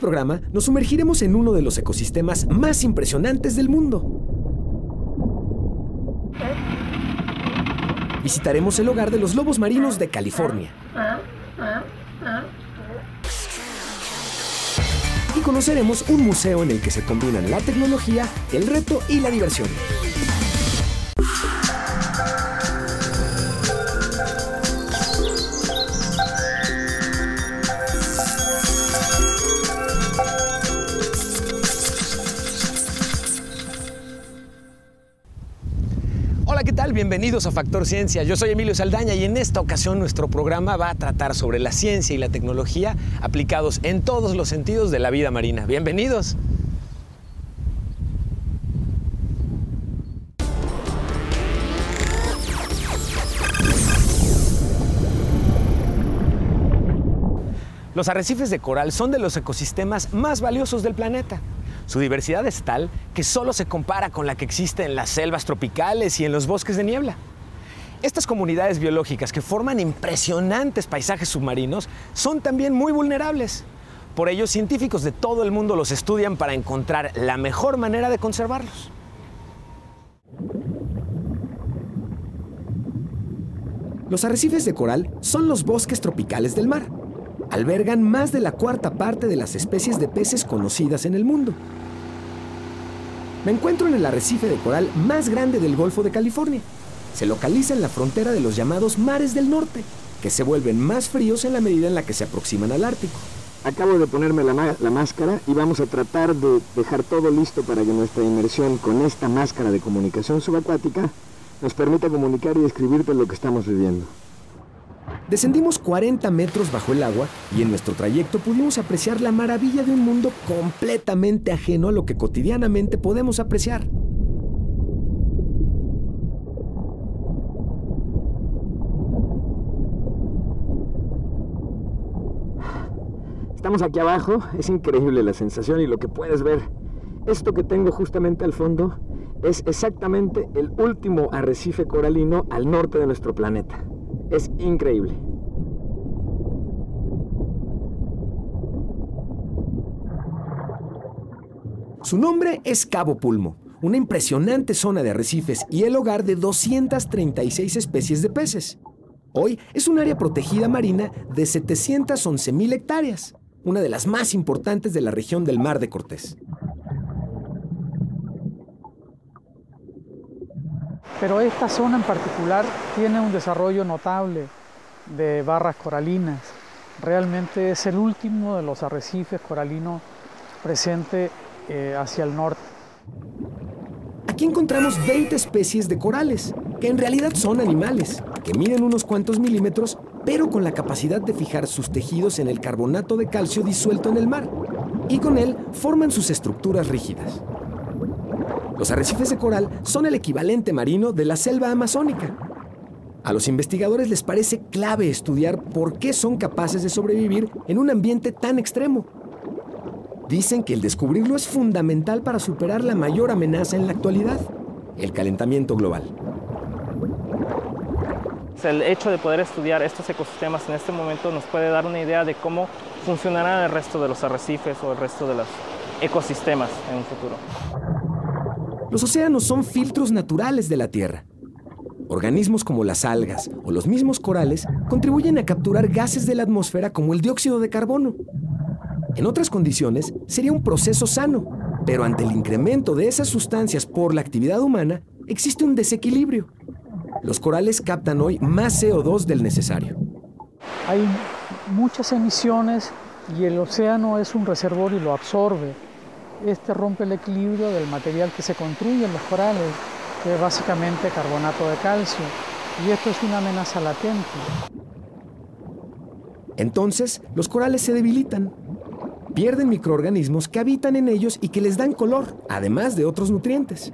programa nos sumergiremos en uno de los ecosistemas más impresionantes del mundo. Visitaremos el hogar de los lobos marinos de California. Y conoceremos un museo en el que se combinan la tecnología, el reto y la diversión. Bienvenidos a Factor Ciencia. Yo soy Emilio Saldaña y en esta ocasión nuestro programa va a tratar sobre la ciencia y la tecnología aplicados en todos los sentidos de la vida marina. Bienvenidos. Los arrecifes de coral son de los ecosistemas más valiosos del planeta. Su diversidad es tal que solo se compara con la que existe en las selvas tropicales y en los bosques de niebla. Estas comunidades biológicas que forman impresionantes paisajes submarinos son también muy vulnerables. Por ello, científicos de todo el mundo los estudian para encontrar la mejor manera de conservarlos. Los arrecifes de coral son los bosques tropicales del mar. Albergan más de la cuarta parte de las especies de peces conocidas en el mundo. Me encuentro en el arrecife de coral más grande del Golfo de California. Se localiza en la frontera de los llamados mares del norte, que se vuelven más fríos en la medida en la que se aproximan al Ártico. Acabo de ponerme la, máscara y vamos a tratar de dejar todo listo para que nuestra inmersión con esta máscara de comunicación subacuática nos permita comunicar y describirte lo que estamos viviendo. Descendimos 40 metros bajo el agua y en nuestro trayecto pudimos apreciar la maravilla de un mundo completamente ajeno a lo que cotidianamente podemos apreciar. Estamos aquí abajo, es increíble la sensación y lo que puedes ver. Esto que tengo justamente al fondo es exactamente el último arrecife coralino al norte de nuestro planeta. Es increíble. Su nombre es Cabo Pulmo, una impresionante zona de arrecifes y el hogar de 236 especies de peces. Hoy es un área protegida marina de 711.000 hectáreas, una de las más importantes de la región del Mar de Cortés. Pero esta zona en particular tiene un desarrollo notable de barras coralinas. Realmente es el último de los arrecifes coralinos presente hacia el norte. Aquí encontramos 20 especies de corales, que en realidad son animales, que miden unos cuantos milímetros, pero con la capacidad de fijar sus tejidos en el carbonato de calcio disuelto en el mar, y con él forman sus estructuras rígidas. Los arrecifes de coral son el equivalente marino de la selva amazónica. A los investigadores les parece clave estudiar por qué son capaces de sobrevivir en un ambiente tan extremo. Dicen que el descubrirlo es fundamental para superar la mayor amenaza en la actualidad, el calentamiento global. El hecho de poder estudiar estos ecosistemas en este momento nos puede dar una idea de cómo funcionará el resto de los arrecifes o el resto de los ecosistemas en un futuro. Los océanos son filtros naturales de la Tierra. Organismos como las algas o los mismos corales contribuyen a capturar gases de la atmósfera como el dióxido de carbono. En otras condiciones sería un proceso sano, pero ante el incremento de esas sustancias por la actividad humana existe un desequilibrio. Los corales captan hoy más CO2 del necesario. Hay muchas emisiones y el océano es un reservorio y lo absorbe. Este rompe el equilibrio del material que se construye en los corales, que es básicamente carbonato de calcio. Y esto es una amenaza latente. Entonces, los corales se debilitan. Pierden microorganismos que habitan en ellos y que les dan color, además de otros nutrientes.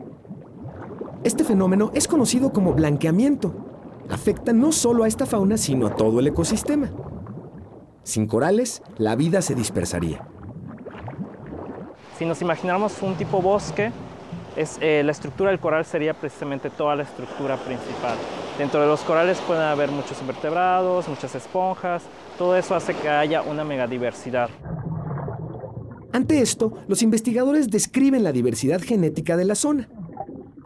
Este fenómeno es conocido como blanqueamiento. Afecta no solo a esta fauna, sino a todo el ecosistema. Sin corales, la vida se dispersaría. Si nos imagináramos un tipo bosque, es, eh, la estructura del coral sería precisamente toda la estructura principal. Dentro de los corales pueden haber muchos invertebrados, muchas esponjas, todo eso hace que haya una megadiversidad. Ante esto, los investigadores describen la diversidad genética de la zona.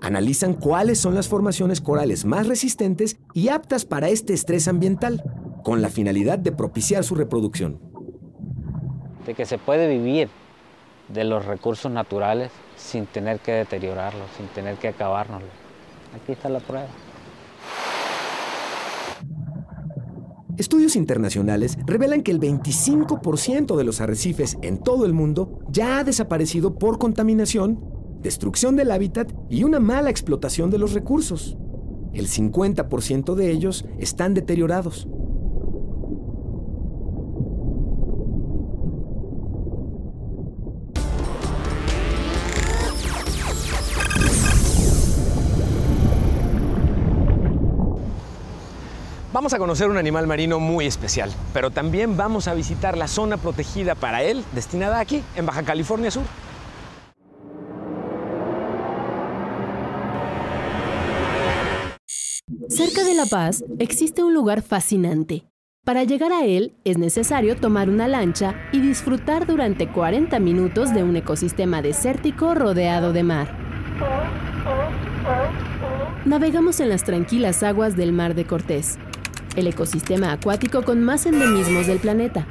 Analizan cuáles son las formaciones corales más resistentes y aptas para este estrés ambiental, con la finalidad de propiciar su reproducción. De que se puede vivir de los recursos naturales sin tener que deteriorarlos, sin tener que acabárnoslos. Aquí está la prueba. Estudios internacionales revelan que el 25% de los arrecifes en todo el mundo ya ha desaparecido por contaminación, destrucción del hábitat y una mala explotación de los recursos. El 50% de ellos están deteriorados. Vamos a conocer un animal marino muy especial, pero también vamos a visitar la zona protegida para él, destinada aquí, en Baja California Sur. Cerca de La Paz existe un lugar fascinante. Para llegar a él es necesario tomar una lancha y disfrutar durante 40 minutos de un ecosistema desértico rodeado de mar. Navegamos en las tranquilas aguas del Mar de Cortés, el ecosistema acuático con más endemismos del planeta.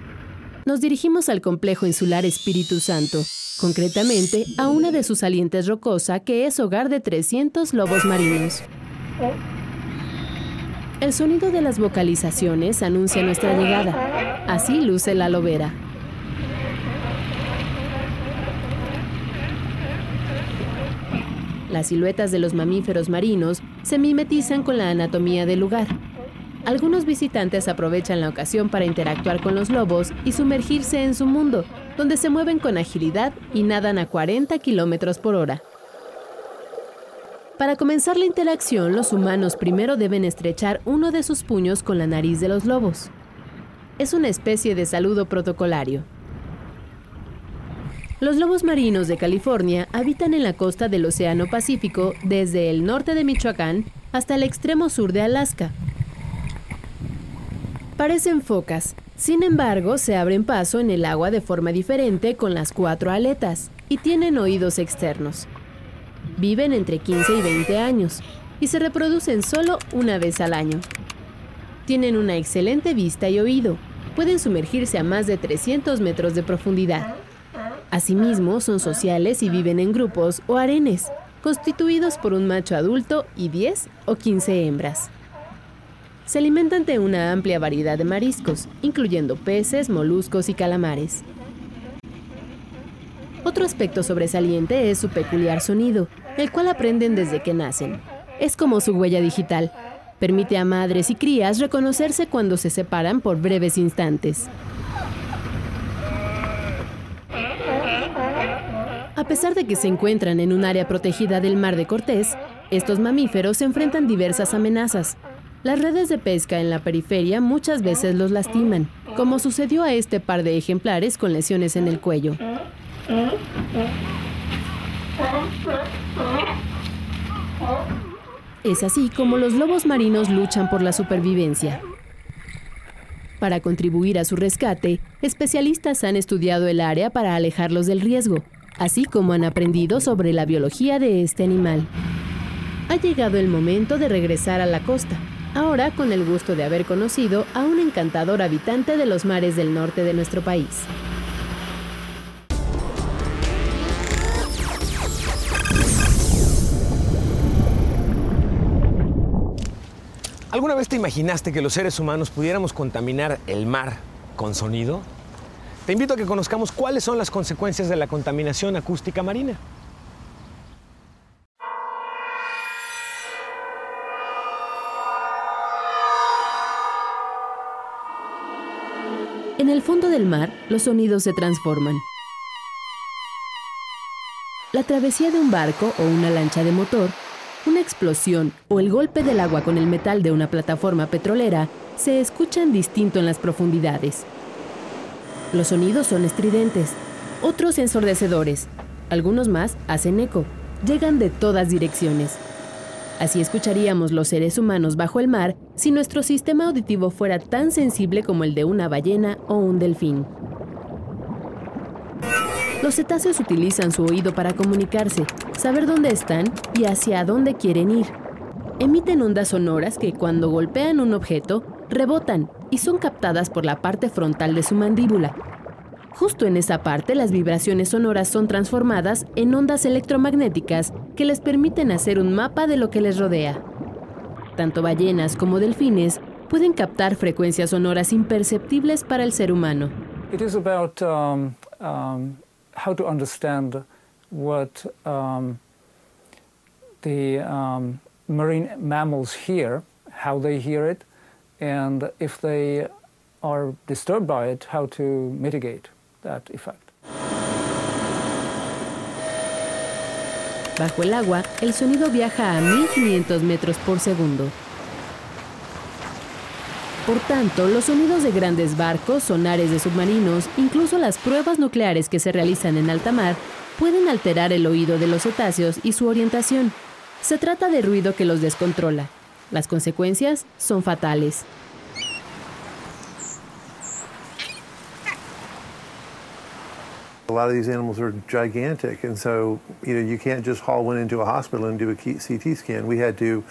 Nos dirigimos al complejo insular Espíritu Santo, concretamente a una de sus salientes rocosa que es hogar de 300 lobos marinos. El sonido de las vocalizaciones anuncia nuestra llegada. Así luce la lobera. Las siluetas de los mamíferos marinos se mimetizan con la anatomía del lugar. Algunos visitantes aprovechan la ocasión para interactuar con los lobos y sumergirse en su mundo, donde se mueven con agilidad y nadan a 40 kilómetros por hora. Para comenzar la interacción, los humanos primero deben estrechar uno de sus puños con la nariz de los lobos. Es una especie de saludo protocolario. Los lobos marinos de California habitan en la costa del Océano Pacífico desde el norte de Michoacán hasta el extremo sur de Alaska. Parecen focas, sin embargo se abren paso en el agua de forma diferente con las cuatro aletas y tienen oídos externos. Viven entre 15 y 20 años y se reproducen solo una vez al año. Tienen una excelente vista y oído. Pueden sumergirse a más de 300 metros de profundidad. Asimismo, son sociales y viven en grupos o arenes, constituidos por un macho adulto y 10 o 15 hembras. Se alimentan de una amplia variedad de mariscos, incluyendo peces, moluscos y calamares. Otro aspecto sobresaliente es su peculiar sonido, el cual aprenden desde que nacen. Es como su huella digital. Permite a madres y crías reconocerse cuando se separan por breves instantes. A pesar de que se encuentran en un área protegida del Mar de Cortés, estos mamíferos se enfrentan diversas amenazas. Las redes de pesca en la periferia muchas veces los lastiman, como sucedió a este par de ejemplares con lesiones en el cuello. Es así como los lobos marinos luchan por la supervivencia. Para contribuir a su rescate, especialistas han estudiado el área para alejarlos del riesgo, así como han aprendido sobre la biología de este animal. Ha llegado el momento de regresar a la costa, ahora con el gusto de haber conocido a un encantador habitante de los mares del norte de nuestro país. ¿Alguna vez te imaginaste que los seres humanos pudiéramos contaminar el mar con sonido? Te invito a que conozcamos cuáles son las consecuencias de la contaminación acústica marina. En el fondo del mar, los sonidos se transforman. La travesía de un barco o una lancha de motor, una explosión o el golpe del agua con el metal de una plataforma petrolera se escuchan distinto en las profundidades. Los sonidos son estridentes, otros ensordecedores, algunos más hacen eco, llegan de todas direcciones. Así escucharíamos los seres humanos bajo el mar si nuestro sistema auditivo fuera tan sensible como el de una ballena o un delfín. Los cetáceos utilizan su oído para comunicarse, saber dónde están y hacia dónde quieren ir. Emiten ondas sonoras que cuando golpean un objeto, rebotan y son captadas por la parte frontal de su mandíbula. Justo en esa parte las vibraciones sonoras son transformadas en ondas electromagnéticas que les permiten hacer un mapa de lo que les rodea. Tanto ballenas como delfines pueden captar frecuencias sonoras imperceptibles para el ser humano. It is about um, um, how to understand what um, the um, marine mammals hear, how they hear it, and if they are disturbed by it, how to mitigate Bajo el agua, el sonido viaja a 1500 metros por segundo. Por tanto, los sonidos de grandes barcos, sonares de submarinos, incluso las pruebas nucleares que se realizan en alta mar, pueden alterar el oído de los cetáceos y su orientación. Se trata de ruido que los descontrola. Las consecuencias son fatales. A lot of these animals are gigantic, and so you know you can't just haul one into a hospital and do a CT scan. We had to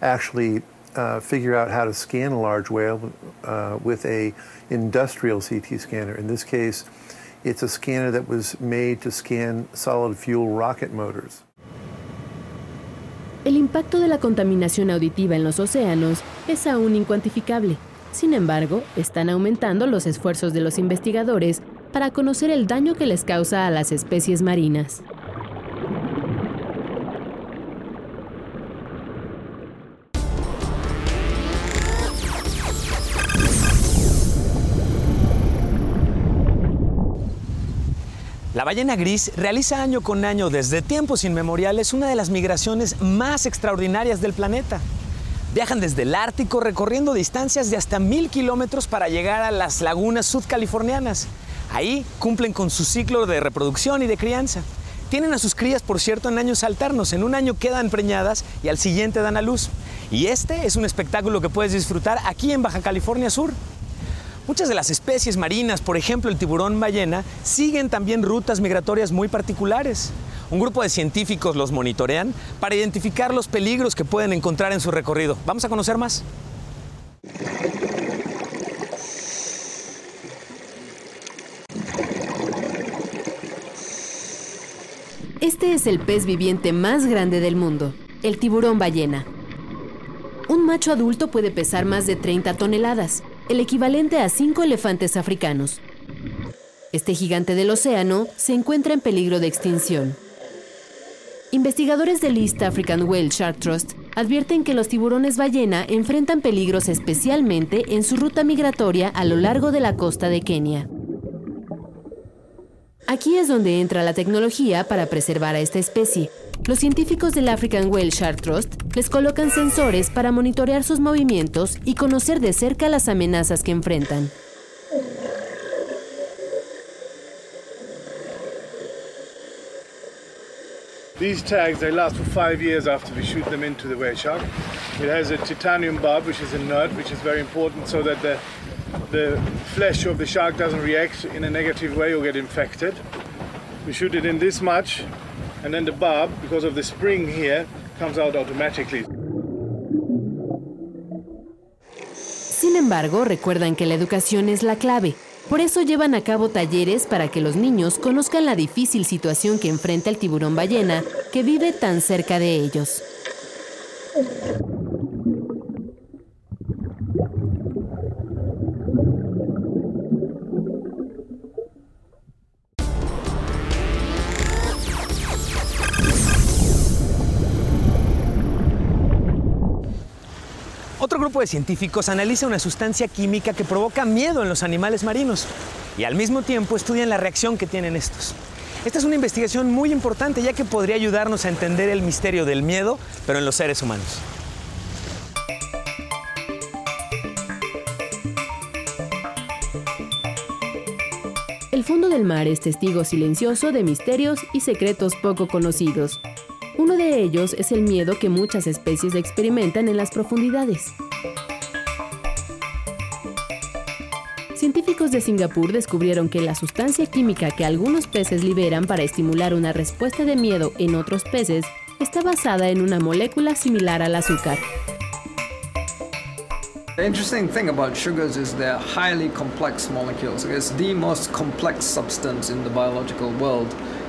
actually uh, figure out how to scan a large whale uh, with a industrial CT scanner. In this case, it's a scanner that was made to scan solid fuel rocket motors. El impacto de la contaminación auditiva en los océanos es aún incuantificable. Sin embargo, están aumentando los esfuerzos de los investigadores para conocer el daño que les causa a las especies marinas. La ballena gris realiza año con año desde tiempos inmemoriales una de las migraciones más extraordinarias del planeta. Viajan desde el Ártico recorriendo distancias de hasta mil kilómetros para llegar a las lagunas sudcalifornianas. Ahí cumplen con su ciclo de reproducción y de crianza. Tienen a sus crías, por cierto, en años alternos. En un año quedan preñadas y al siguiente dan a luz. Y este es un espectáculo que puedes disfrutar aquí en Baja California Sur. Muchas de las especies marinas, por ejemplo el tiburón ballena, siguen también rutas migratorias muy particulares. Un grupo de científicos los monitorean para identificar los peligros que pueden encontrar en su recorrido. Vamos a conocer más. Este es el pez viviente más grande del mundo, el tiburón ballena. Un macho adulto puede pesar más de 30 toneladas, el equivalente a 5 elefantes africanos. Este gigante del océano se encuentra en peligro de extinción. Investigadores del East African Whale Shark Trust advierten que los tiburones ballena enfrentan peligros especialmente en su ruta migratoria a lo largo de la costa de Kenia. Aquí es donde entra la tecnología para preservar a esta especie. Los científicos del African Whale Shark Trust les colocan sensores para monitorear sus movimientos y conocer de cerca las amenazas que enfrentan. These tags, they last for five years after we shoot them into the whale shark. It has a titanium barb, which is inert, which is very important so that the, the flesh of the shark doesn't react in a negative way or get infected. We shoot it in this much, and then the barb, because of the spring here, comes out automatically. Sin embargo, recuerdan que la educación es la clave. Por eso llevan a cabo talleres para que los niños conozcan la difícil situación que enfrenta el tiburón ballena que vive tan cerca de ellos. Otro grupo de científicos analiza una sustancia química que provoca miedo en los animales marinos y al mismo tiempo estudian la reacción que tienen estos. Esta es una investigación muy importante ya que podría ayudarnos a entender el misterio del miedo, pero en los seres humanos. El fondo del mar es testigo silencioso de misterios y secretos poco conocidos. Uno de ellos es el miedo que muchas especies experimentan en las profundidades. Científicos de Singapur descubrieron que la sustancia química que algunos peces liberan para estimular una respuesta de miedo en otros peces está basada en una molécula similar al azúcar. The interesting thing about sugars is they're highly complex molecules. It's the most complex substance in the biological world.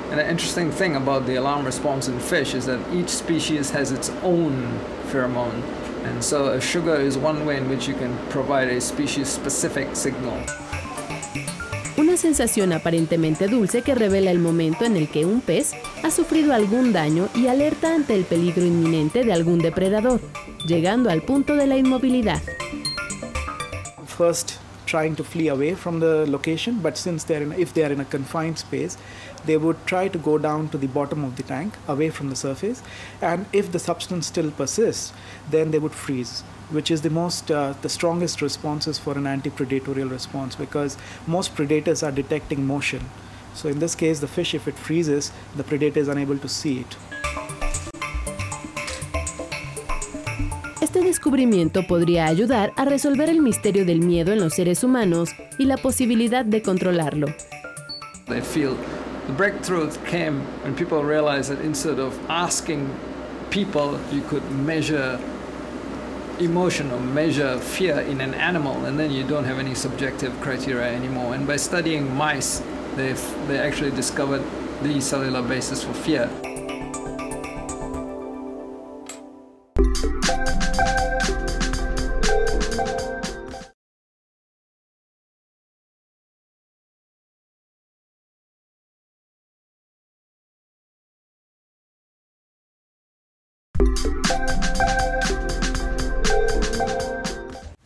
And the interesting thing about the alarm response in fish is that each species has its own pheromone. And so a sugar is one way in which you can provide a species-specific signal. Una sensación aparentemente dulce que revela el momento en el que un pez ha sufrido algún daño y alerta ante el peligro inminente de algún depredador, llegando al punto de la inmovilidad. First trying to flee away from the location, but since they're in, if in a confined space, they would try to go down to the bottom of the tank, away from the surface, and if the substance still persists, then they would freeze which is the most uh, the strongest responses for an anti-predatorial response because most predators are detecting motion so in this case the fish if it freezes the predator is unable to see it Este descubrimiento podría ayudar a resolver el misterio del miedo en los seres humanos y la posibilidad de controlarlo. They feel the breakthrough came when people realized that instead of asking people, you could measure emotion or measure fear in an animal, and then you don't have any subjective criteria anymore. And by studying mice, they've they actually discovered the cellular basis for fear.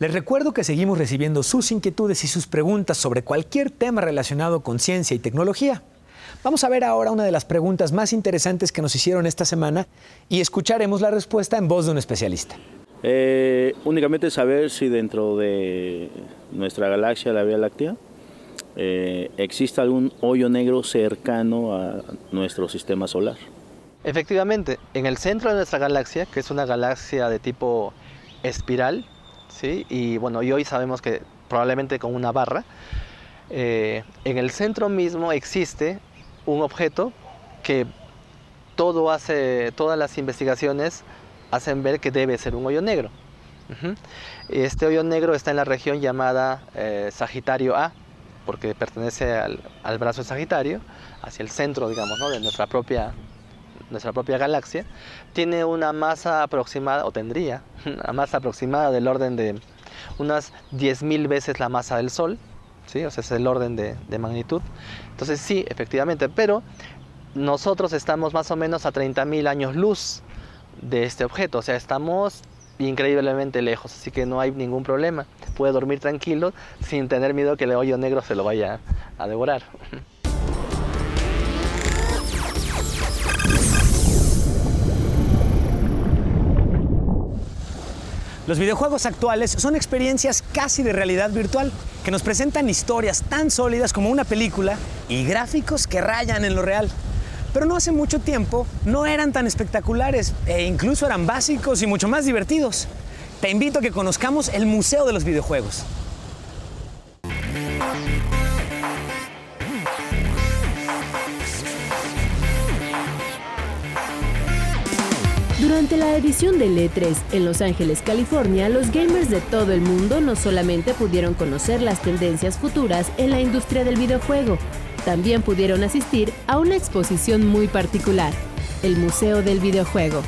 Les recuerdo que seguimos recibiendo sus inquietudes y sus preguntas sobre cualquier tema relacionado con ciencia y tecnología. Vamos a ver ahora una de las preguntas más interesantes que nos hicieron esta semana y escucharemos la respuesta en voz de un especialista. Eh, únicamente saber si dentro de nuestra galaxia, la Vía Láctea, eh, existe algún hoyo negro cercano a nuestro sistema solar. Efectivamente, en el centro de nuestra galaxia, que es una galaxia de tipo espiral, ¿sí? y bueno, y hoy sabemos que probablemente con una barra, eh, en el centro mismo existe un objeto que todo hace, todas las investigaciones hacen ver que debe ser un hoyo negro. Este hoyo negro está en la región llamada eh, Sagitario A, porque pertenece al, al brazo Sagitario, hacia el centro, digamos, ¿no? de nuestra propia, nuestra propia galaxia. Tiene una masa aproximada, o tendría una masa aproximada del orden de unas 10.000 veces la masa del Sol, ¿sí? o sea, es el orden de, de magnitud. Entonces sí, efectivamente, pero nosotros estamos más o menos a 30.000 años luz de este objeto, o sea, estamos increíblemente lejos, así que no hay ningún problema. Puede dormir tranquilo sin tener miedo que el hoyo negro se lo vaya a devorar. Los videojuegos actuales son experiencias casi de realidad virtual, que nos presentan historias tan sólidas como una película y gráficos que rayan en lo real. Pero no hace mucho tiempo no eran tan espectaculares e incluso eran básicos y mucho más divertidos. Te invito a que conozcamos el Museo de los Videojuegos. Durante la edición del E3 en Los Ángeles, California, los gamers de todo el mundo no solamente pudieron conocer las tendencias futuras en la industria del videojuego, también pudieron asistir a una exposición muy particular, el Museo del Videojuego.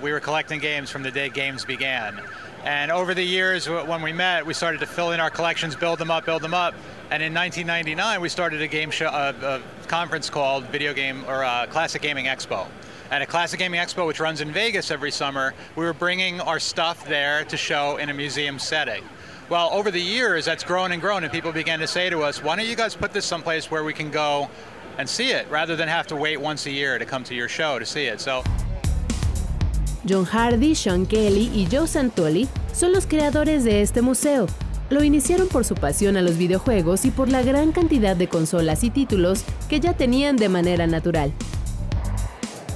We were collecting games from the day games began. And over the years, when we met, we started to fill in our collections, build them up, build them up. And in 1999, we started a game show, a, a conference called Video Game or uh, Classic Gaming Expo. At a Classic Gaming Expo, which runs in Vegas every summer, we were bringing our stuff there to show in a museum setting. Well, over the years, that's grown and grown, and people began to say to us, "Why don't you guys put this someplace where we can go and see it, rather than have to wait once a year to come to your show to see it?" So. John Hardy, Sean Kelly y Joe Santoli son los creadores de este museo. Lo iniciaron por su pasión a los videojuegos y por la gran cantidad de consolas y títulos que ya tenían de manera natural.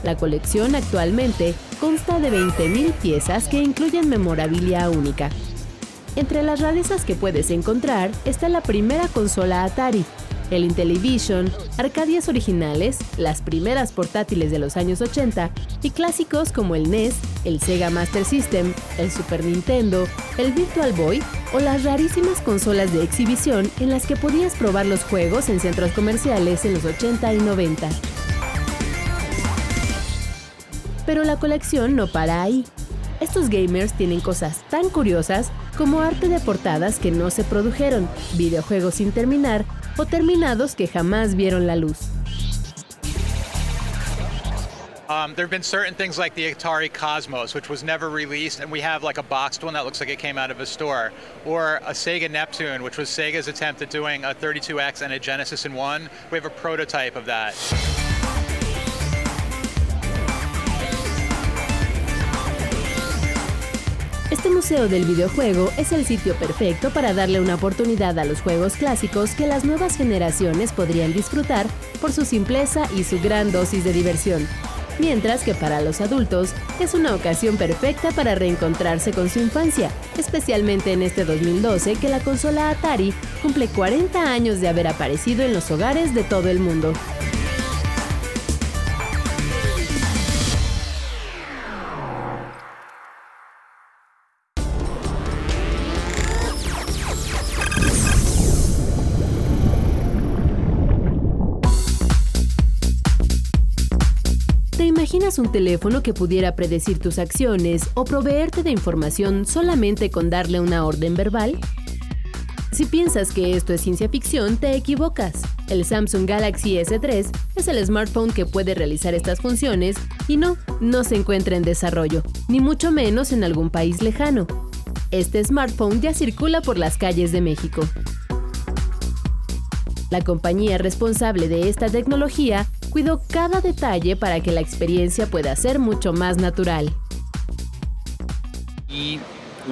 La colección actualmente consta de 20.000 piezas que incluyen memorabilia única. Entre las rarezas que puedes encontrar está la primera consola Atari, el Intellivision, Arcadias originales, las primeras portátiles de los años 80 y clásicos como el NES, el Sega Master System, el Super Nintendo, el Virtual Boy o las rarísimas consolas de exhibición en las que podías probar los juegos en centros comerciales en los 80 y 90. Pero la colección no para ahí. Estos gamers tienen cosas tan curiosas como arte de portadas que no se produjeron, videojuegos sin terminar o terminados que jamás vieron la luz. Um, there have been certain things like the Atari Cosmos, which was never released, and we have like a boxed one that looks like it came out of a store, or a Sega Neptune, which was Sega's attempt at doing a 32X and a Genesis in one. We have a prototype of that. Este museo del videojuego es el sitio perfecto para darle una oportunidad a los juegos clásicos que las nuevas generaciones podrían disfrutar por su simpleza y su gran dosis de diversión. Mientras que para los adultos es una ocasión perfecta para reencontrarse con su infancia, especialmente en este 2012 que la consola Atari cumple 40 años de haber aparecido en los hogares de todo el mundo. ¿Te imaginas un teléfono que pudiera predecir tus acciones o proveerte de información solamente con darle una orden verbal? Si piensas que esto es ciencia ficción, te equivocas. El Samsung Galaxy S3 es el smartphone que puede realizar estas funciones y no, no se encuentra en desarrollo, ni mucho menos en algún país lejano. Este smartphone ya circula por las calles de México. La compañía responsable de esta tecnología cuidó cada detalle para que la experiencia pueda ser mucho más natural. Y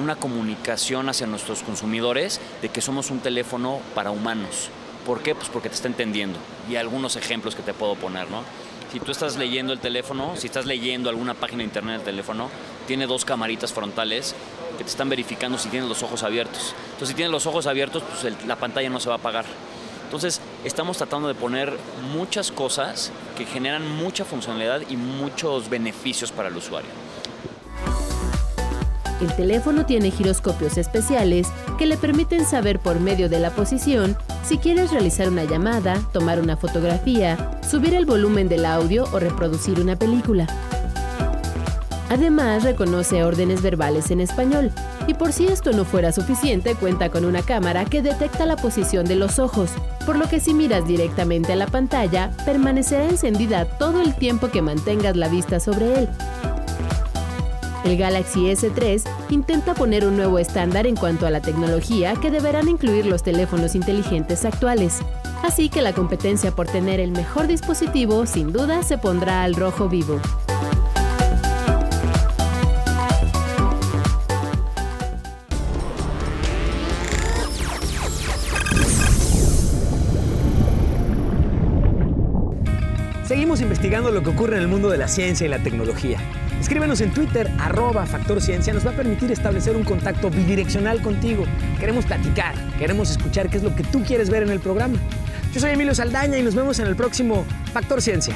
una comunicación hacia nuestros consumidores de que somos un teléfono para humanos. ¿Por qué? Pues porque te está entendiendo. Y algunos ejemplos que te puedo poner, ¿no? Si tú estás leyendo el teléfono, si estás leyendo alguna página de internet del teléfono, tiene dos camaritas frontales que te están verificando si tienes los ojos abiertos. Entonces, si tienes los ojos abiertos, pues la pantalla no se va a apagar. Entonces, estamos tratando de poner muchas cosas que generan mucha funcionalidad y muchos beneficios para el usuario. El teléfono tiene giroscopios especiales que le permiten saber por medio de la posición si quieres realizar una llamada, tomar una fotografía, subir el volumen del audio o reproducir una película. Además, reconoce órdenes verbales en español. Y por si esto no fuera suficiente, cuenta con una cámara que detecta la posición de los ojos, por lo que si miras directamente a la pantalla, permanecerá encendida todo el tiempo que mantengas la vista sobre él. El Galaxy S3 intenta poner un nuevo estándar en cuanto a la tecnología que deberán incluir los teléfonos inteligentes actuales. Así que la competencia por tener el mejor dispositivo sin duda se pondrá al rojo vivo. Investigando lo que ocurre en el mundo de la ciencia y la tecnología. Escríbenos en Twitter, arroba Factor Ciencia, nos va a permitir establecer un contacto bidireccional contigo. Queremos platicar, queremos escuchar qué es lo que tú quieres ver en el programa. Yo soy Emilio Saldaña y nos vemos en el próximo Factor Ciencia.